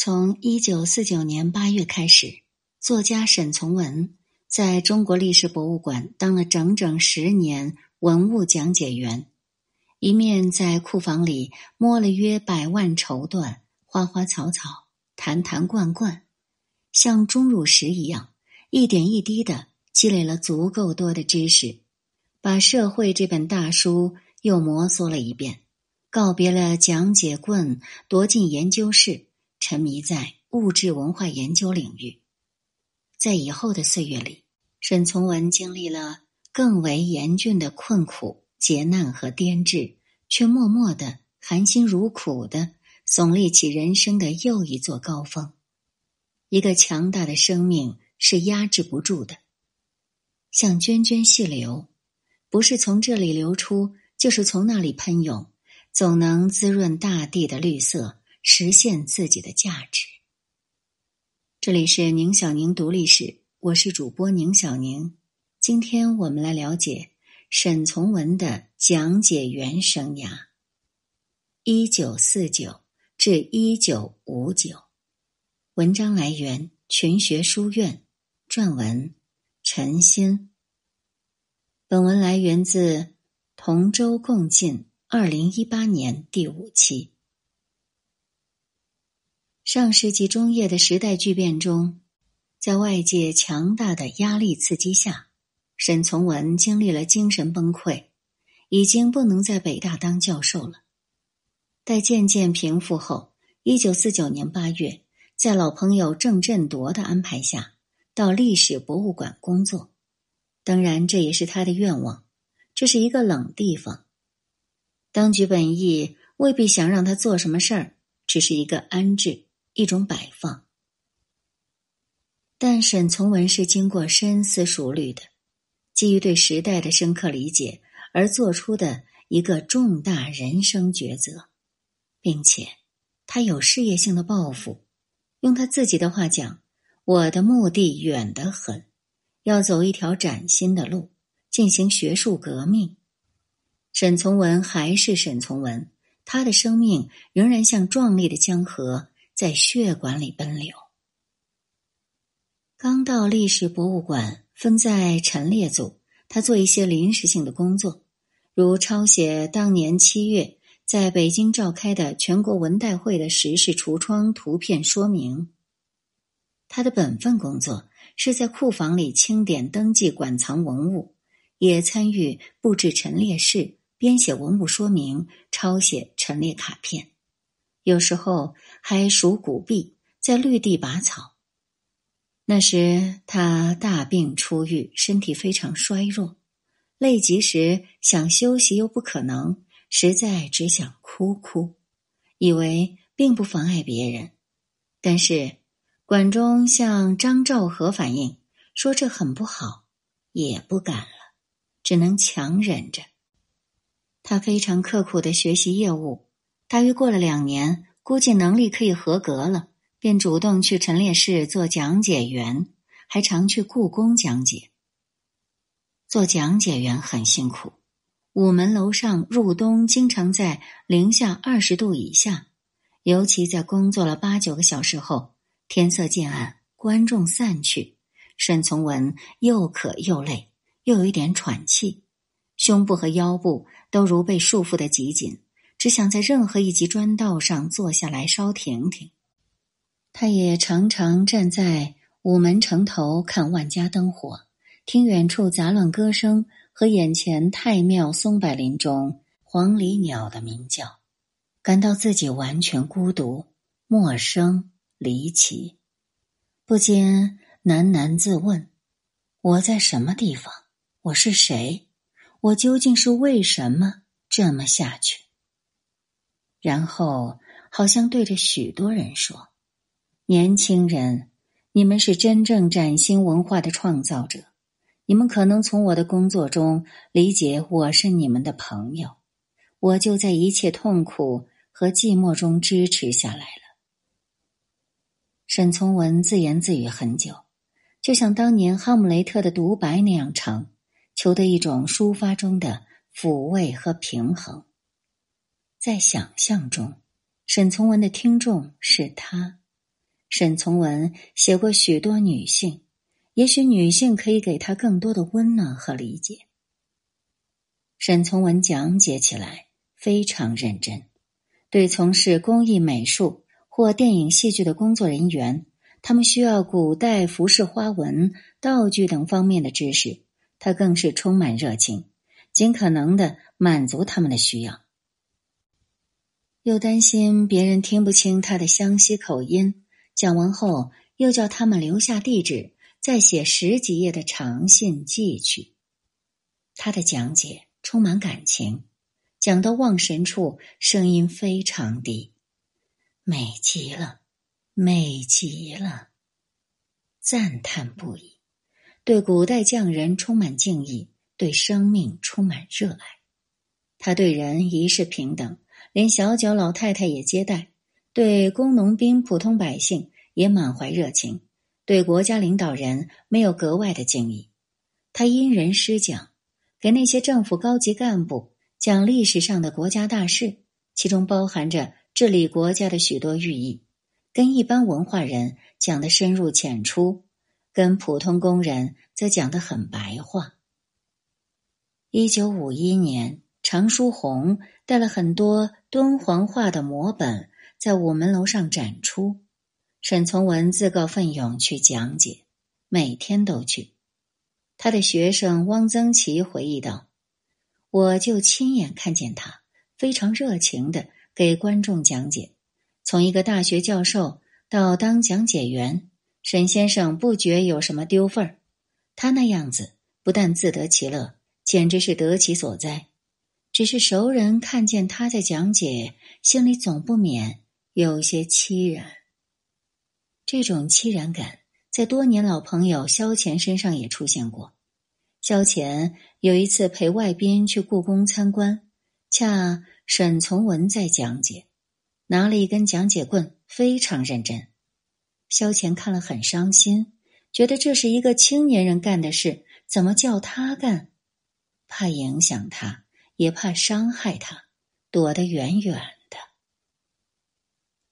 从一九四九年八月开始，作家沈从文在中国历史博物馆当了整整十年文物讲解员，一面在库房里摸了约百万绸缎、花花草草、坛坛罐罐，像钟乳石一样，一点一滴的积累了足够多的知识，把《社会》这本大书又摩挲了一遍，告别了讲解棍，夺进研究室。沉迷在物质文化研究领域，在以后的岁月里，沈从文经历了更为严峻的困苦、劫难和颠滞，却默默的、含辛茹苦的耸立起人生的又一座高峰。一个强大的生命是压制不住的，像涓涓细流，不是从这里流出，就是从那里喷涌，总能滋润大地的绿色。实现自己的价值。这里是宁小宁读历史，我是主播宁小宁。今天我们来了解沈从文的讲解员生涯，一九四九至一九五九。文章来源群学书院，撰文陈鑫。本文来源自同舟共进二零一八年第五期。上世纪中叶的时代巨变中，在外界强大的压力刺激下，沈从文经历了精神崩溃，已经不能在北大当教授了。待渐渐平复后，一九四九年八月，在老朋友郑振铎的安排下，到历史博物馆工作。当然，这也是他的愿望。这是一个冷地方，当局本意未必想让他做什么事儿，只是一个安置。一种摆放，但沈从文是经过深思熟虑的，基于对时代的深刻理解而做出的一个重大人生抉择，并且他有事业性的抱负。用他自己的话讲：“我的目的远得很，要走一条崭新的路，进行学术革命。”沈从文还是沈从文，他的生命仍然像壮丽的江河。在血管里奔流。刚到历史博物馆，分在陈列组，他做一些临时性的工作，如抄写当年七月在北京召开的全国文代会的时事橱窗图片说明。他的本分工作是在库房里清点登记馆藏文物，也参与布置陈列室、编写文物说明、抄写陈列卡片。有时候还数谷币，在绿地拔草。那时他大病初愈，身体非常衰弱，累极时想休息又不可能，实在只想哭哭，以为并不妨碍别人。但是管中向张兆和反映说这很不好，也不敢了，只能强忍着。他非常刻苦的学习业务。大约过了两年，估计能力可以合格了，便主动去陈列室做讲解员，还常去故宫讲解。做讲解员很辛苦，午门楼上入冬经常在零下二十度以下，尤其在工作了八九个小时后，天色渐暗，观众散去，沈从文又渴又累，又有一点喘气，胸部和腰部都如被束缚的极紧。只想在任何一级砖道上坐下来稍停停。他也常常站在午门城头看万家灯火，听远处杂乱歌声和眼前太庙松柏林中黄鹂鸟的鸣叫，感到自己完全孤独、陌生、离奇，不禁喃喃自问：我在什么地方？我是谁？我究竟是为什么这么下去？然后，好像对着许多人说：“年轻人，你们是真正崭新文化的创造者。你们可能从我的工作中理解我是你们的朋友。我就在一切痛苦和寂寞中支持下来了。”沈从文自言自语很久，就像当年哈姆雷特的独白那样长，求得一种抒发中的抚慰和平衡。在想象中，沈从文的听众是他，沈从文写过许多女性，也许女性可以给他更多的温暖和理解。沈从文讲解起来非常认真，对从事工艺美术或电影戏剧的工作人员，他们需要古代服饰花纹、道具等方面的知识，他更是充满热情，尽可能的满足他们的需要。又担心别人听不清他的湘西口音，讲完后又叫他们留下地址，再写十几页的长信寄去。他的讲解充满感情，讲到望神处，声音非常低，美极了，美极了，赞叹不已，对古代匠人充满敬意，对生命充满热爱。他对人一视平等。连小脚老太太也接待，对工农兵、普通百姓也满怀热情，对国家领导人没有格外的敬意。他因人施讲，给那些政府高级干部讲历史上的国家大事，其中包含着治理国家的许多寓意，跟一般文化人讲的深入浅出，跟普通工人则讲得很白话。一九五一年。常书鸿带了很多敦煌画的摹本，在午门楼上展出。沈从文自告奋勇去讲解，每天都去。他的学生汪曾祺回忆道：“我就亲眼看见他非常热情的给观众讲解，从一个大学教授到当讲解员，沈先生不觉有什么丢份儿。他那样子不但自得其乐，简直是得其所哉。”只是熟人看见他在讲解，心里总不免有些凄然。这种凄然感在多年老朋友萧乾身上也出现过。萧乾有一次陪外宾去故宫参观，恰沈从文在讲解，拿了一根讲解棍，非常认真。萧乾看了很伤心，觉得这是一个青年人干的事，怎么叫他干？怕影响他。也怕伤害他，躲得远远的。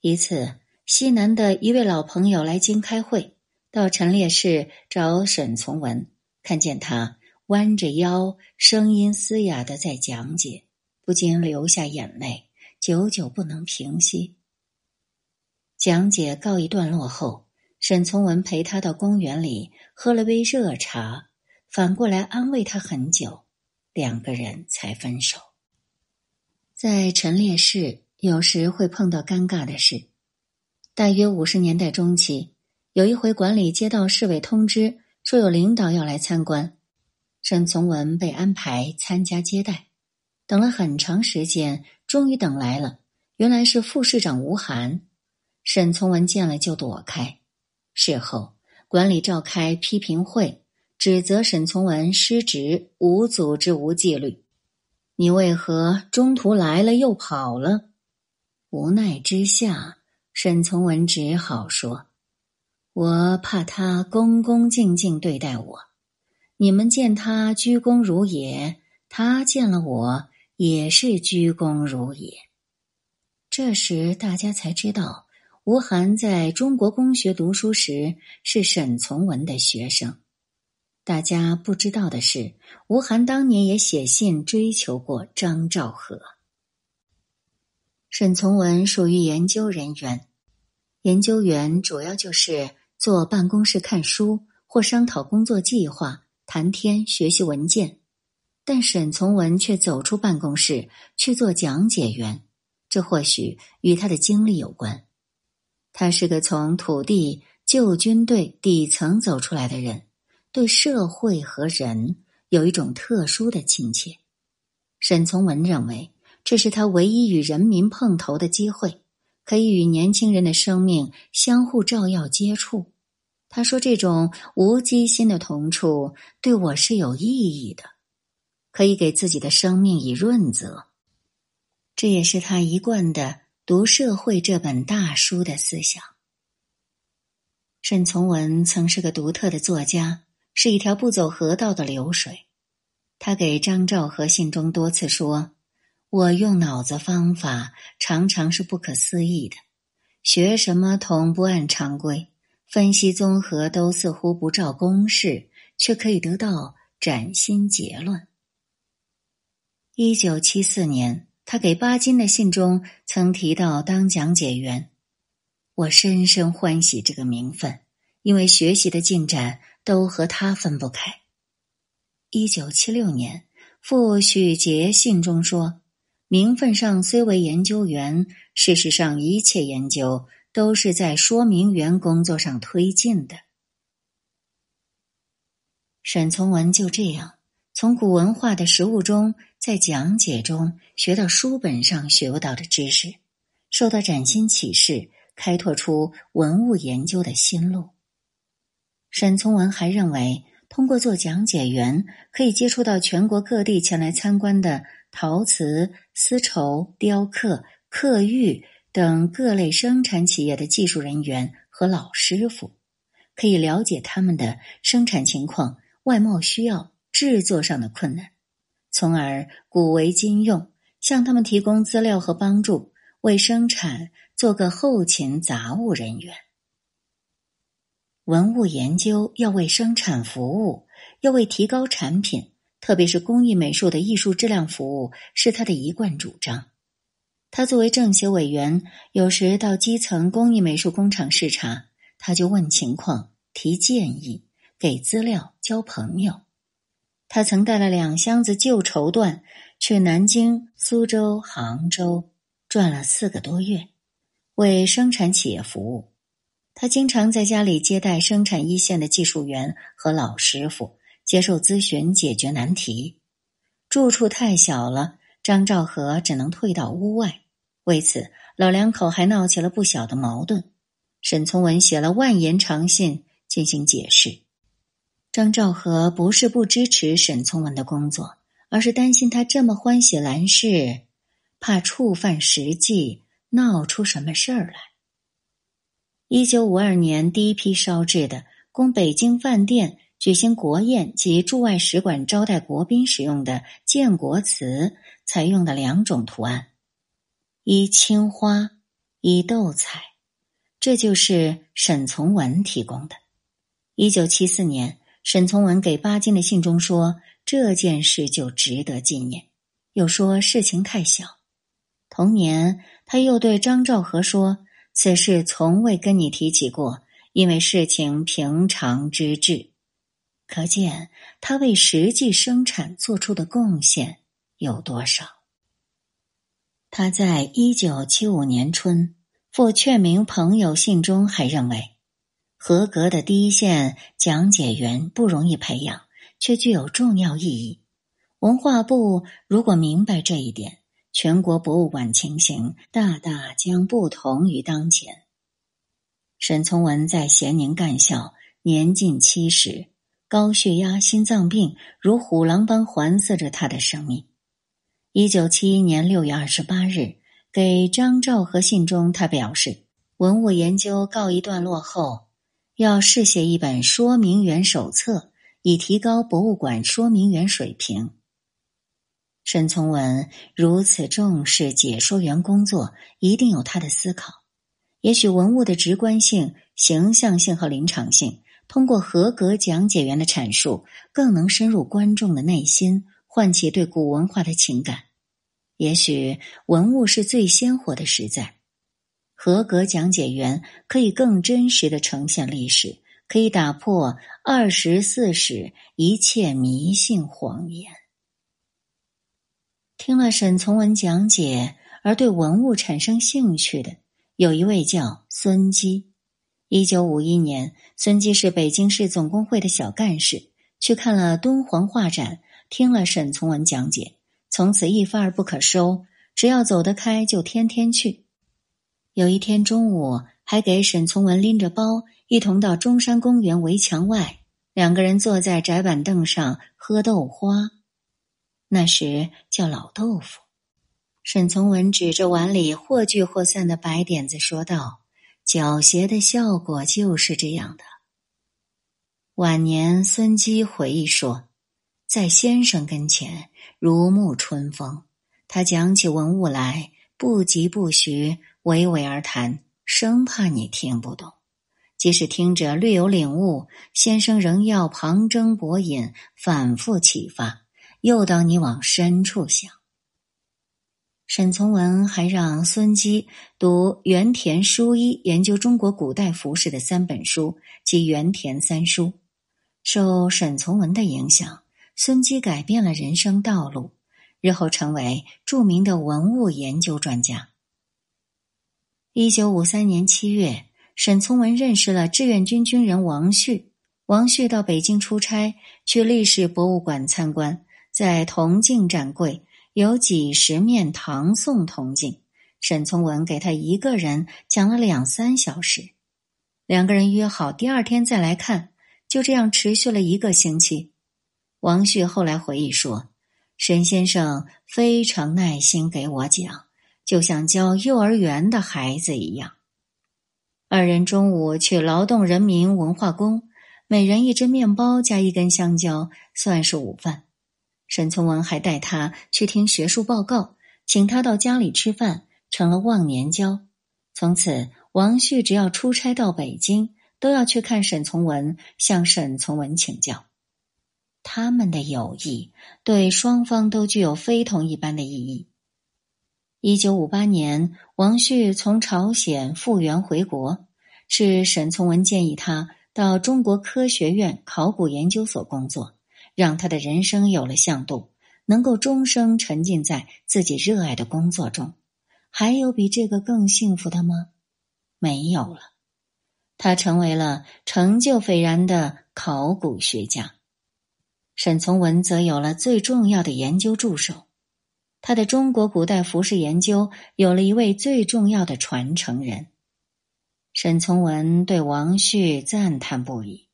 一次，西南的一位老朋友来京开会，到陈列室找沈从文，看见他弯着腰，声音嘶哑的在讲解，不禁流下眼泪，久久不能平息。讲解告一段落后，沈从文陪他到公园里喝了杯热茶，反过来安慰他很久。两个人才分手。在陈列室，有时会碰到尴尬的事。大约五十年代中期，有一回管理接到市委通知，说有领导要来参观，沈从文被安排参加接待。等了很长时间，终于等来了，原来是副市长吴晗。沈从文见了就躲开。事后，管理召开批评会。指责沈从文失职、无组织、无纪律。你为何中途来了又跑了？无奈之下，沈从文只好说：“我怕他恭恭敬敬对待我。你们见他鞠躬如也，他见了我也是鞠躬如也。”这时大家才知道，吴晗在中国公学读书时是沈从文的学生。大家不知道的是，吴晗当年也写信追求过张兆和。沈从文属于研究人员，研究员主要就是坐办公室看书或商讨工作计划、谈天学习文件。但沈从文却走出办公室去做讲解员，这或许与他的经历有关。他是个从土地、旧军队底层走出来的人。对社会和人有一种特殊的亲切，沈从文认为这是他唯一与人民碰头的机会，可以与年轻人的生命相互照耀接触。他说：“这种无机心的同处对我是有意义的，可以给自己的生命以润泽。”这也是他一贯的读社会这本大书的思想。沈从文曾是个独特的作家。是一条不走河道的流水。他给张兆和信中多次说：“我用脑子方法常常是不可思议的，学什么同不按常规，分析综合都似乎不照公式，却可以得到崭新结论。一九七四年，他给巴金的信中曾提到当讲解员，我深深欢喜这个名分，因为学习的进展都和他分不开。一九七六年，傅许杰信中说。名分上虽为研究员，事实上一切研究都是在说明员工作上推进的。沈从文就这样从古文化的实物中，在讲解中学到书本上学不到的知识，受到崭新启示，开拓出文物研究的新路。沈从文还认为，通过做讲解员，可以接触到全国各地前来参观的。陶瓷、丝绸、雕刻、刻玉等各类生产企业的技术人员和老师傅，可以了解他们的生产情况、外贸需要、制作上的困难，从而古为今用，向他们提供资料和帮助，为生产做个后勤杂物人员。文物研究要为生产服务，要为提高产品。特别是工艺美术的艺术质量服务是他的一贯主张。他作为政协委员，有时到基层工艺美术工厂视察，他就问情况、提建议、给资料、交朋友。他曾带了两箱子旧绸缎去南京、苏州、杭州转了四个多月，为生产企业服务。他经常在家里接待生产一线的技术员和老师傅。接受咨询，解决难题。住处太小了，张兆和只能退到屋外。为此，老两口还闹起了不小的矛盾。沈从文写了万言长信进行解释。张兆和不是不支持沈从文的工作，而是担心他这么欢喜兰氏，怕触犯实际，闹出什么事儿来。一九五二年，第一批烧制的供北京饭店。举行国宴及驻外使馆招待国宾使用的建国瓷，采用的两种图案：一青花，一斗彩。这就是沈从文提供的。一九七四年，沈从文给巴金的信中说：“这件事就值得纪念。”又说事情太小。同年，他又对张兆和说：“此事从未跟你提起过，因为事情平常之至。”可见他为实际生产做出的贡献有多少？他在一九七五年春赴劝明朋友信中还认为，合格的第一线讲解员不容易培养，却具有重要意义。文化部如果明白这一点，全国博物馆情形大大将不同于当前。沈从文在咸宁干校，年近七十。高血压、心脏病如虎狼般环伺着他的生命。一九七一年六月二十八日，给张兆和信中，他表示：“文物研究告一段落后，要试写一本说明员手册，以提高博物馆说明员水平。”沈从文如此重视解说员工作，一定有他的思考。也许文物的直观性、形象性和临场性。通过合格讲解员的阐述，更能深入观众的内心，唤起对古文化的情感。也许文物是最鲜活的实在，合格讲解员可以更真实的呈现历史，可以打破二十四史一切迷信谎言。听了沈从文讲解而对文物产生兴趣的，有一位叫孙基。一九五一年，孙基是北京市总工会的小干事，去看了敦煌画展，听了沈从文讲解，从此一发而不可收。只要走得开，就天天去。有一天中午，还给沈从文拎着包，一同到中山公园围墙外，两个人坐在窄板凳上喝豆花，那时叫老豆腐。沈从文指着碗里或聚或散的白点子说道。狡黠的效果就是这样的。晚年，孙基回忆说，在先生跟前如沐春风。他讲起文物来，不疾不徐，娓娓而谈，生怕你听不懂。即使听着略有领悟，先生仍要旁征博引，反复启发，诱导你往深处想。沈从文还让孙基读原田书一研究中国古代服饰的三本书及原田三书。受沈从文的影响，孙基改变了人生道路，日后成为著名的文物研究专家。一九五三年七月，沈从文认识了志愿军军人王旭。王旭到北京出差，去历史博物馆参观，在铜镜展柜。有几十面唐宋铜镜，沈从文给他一个人讲了两三小时，两个人约好第二天再来看，就这样持续了一个星期。王旭后来回忆说：“沈先生非常耐心给我讲，就像教幼儿园的孩子一样。”二人中午去劳动人民文化宫，每人一只面包加一根香蕉，算是午饭。沈从文还带他去听学术报告，请他到家里吃饭，成了忘年交。从此，王旭只要出差到北京，都要去看沈从文，向沈从文请教。他们的友谊对双方都具有非同一般的意义。一九五八年，王旭从朝鲜复员回国，是沈从文建议他到中国科学院考古研究所工作。让他的人生有了向度，能够终生沉浸在自己热爱的工作中。还有比这个更幸福的吗？没有了。他成为了成就斐然的考古学家。沈从文则有了最重要的研究助手。他的中国古代服饰研究有了一位最重要的传承人。沈从文对王旭赞叹不已。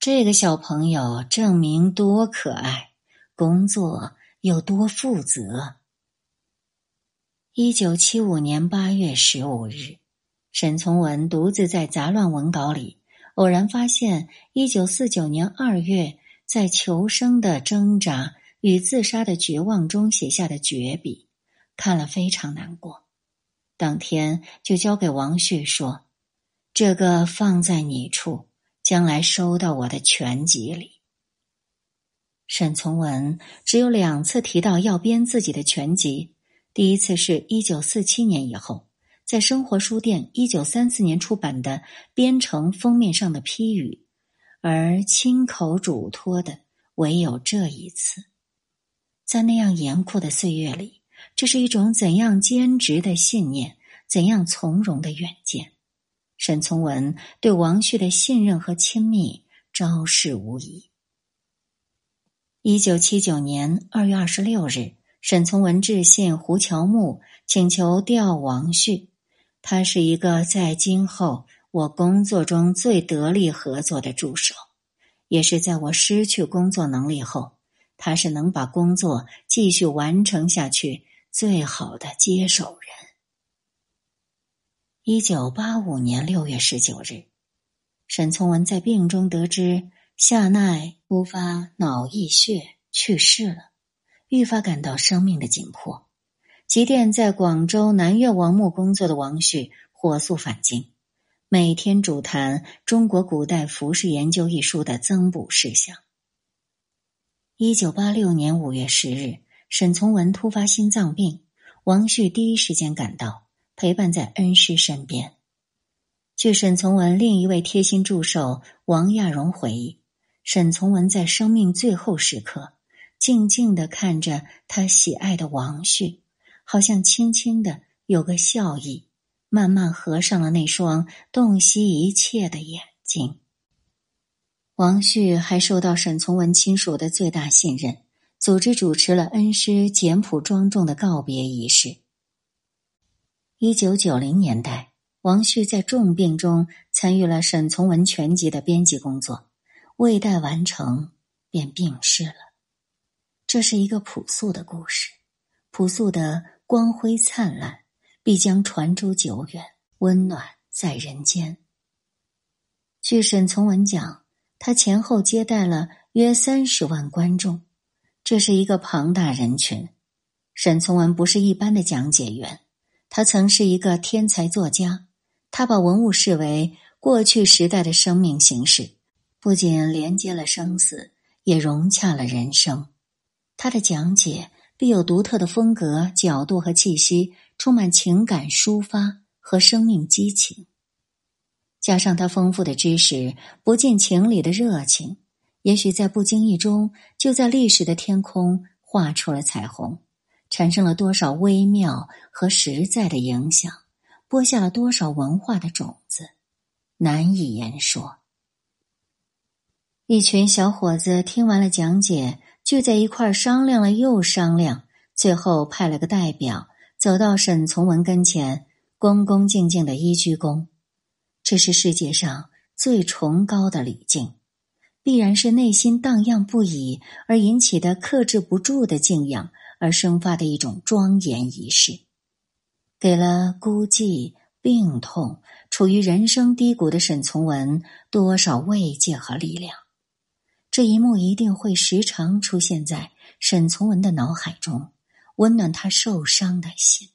这个小朋友证明多可爱，工作有多负责。一九七五年八月十五日，沈从文独自在杂乱文稿里偶然发现一九四九年二月在求生的挣扎与自杀的绝望中写下的绝笔，看了非常难过。当天就交给王旭说：“这个放在你处。”将来收到我的全集里。沈从文只有两次提到要编自己的全集，第一次是一九四七年以后，在生活书店一九三四年出版的《编程》封面上的批语，而亲口嘱托的唯有这一次。在那样严酷的岁月里，这是一种怎样坚执的信念，怎样从容的远见。沈从文对王旭的信任和亲密昭示无疑。一九七九年二月二十六日，沈从文致信胡乔木，请求调王旭。他是一个在今后我工作中最得力合作的助手，也是在我失去工作能力后，他是能把工作继续完成下去最好的接手。一九八五年六月十九日，沈从文在病中得知夏奈突发脑溢血去世了，愈发感到生命的紧迫。急电在广州南岳王墓工作的王旭火速返京，每天主谈《中国古代服饰研究》一书的增补事项。一九八六年五月十日，沈从文突发心脏病，王旭第一时间赶到。陪伴在恩师身边。据沈从文另一位贴心助手王亚荣回忆，沈从文在生命最后时刻，静静的看着他喜爱的王旭，好像轻轻的有个笑意，慢慢合上了那双洞悉一切的眼睛。王旭还受到沈从文亲属的最大信任，组织主持了恩师简朴庄重的告别仪式。一九九零年代，王旭在重病中参与了沈从文全集的编辑工作，未待完成便病逝了。这是一个朴素的故事，朴素的光辉灿烂，必将传诸久远，温暖在人间。据沈从文讲，他前后接待了约三十万观众，这是一个庞大人群。沈从文不是一般的讲解员。他曾是一个天才作家，他把文物视为过去时代的生命形式，不仅连接了生死，也融洽了人生。他的讲解必有独特的风格、角度和气息，充满情感抒发和生命激情。加上他丰富的知识、不近情理的热情，也许在不经意中，就在历史的天空画出了彩虹，产生了多少微妙和实在的影响，播下了多少文化的种子，难以言说。一群小伙子听完了讲解。聚在一块商量了又商量，最后派了个代表走到沈从文跟前，恭恭敬敬的一鞠躬。这是世界上最崇高的礼敬，必然是内心荡漾不已而引起的克制不住的敬仰而生发的一种庄严仪式，给了孤寂、病痛、处于人生低谷的沈从文多少慰藉和力量。这一幕一定会时常出现在沈从文的脑海中，温暖他受伤的心。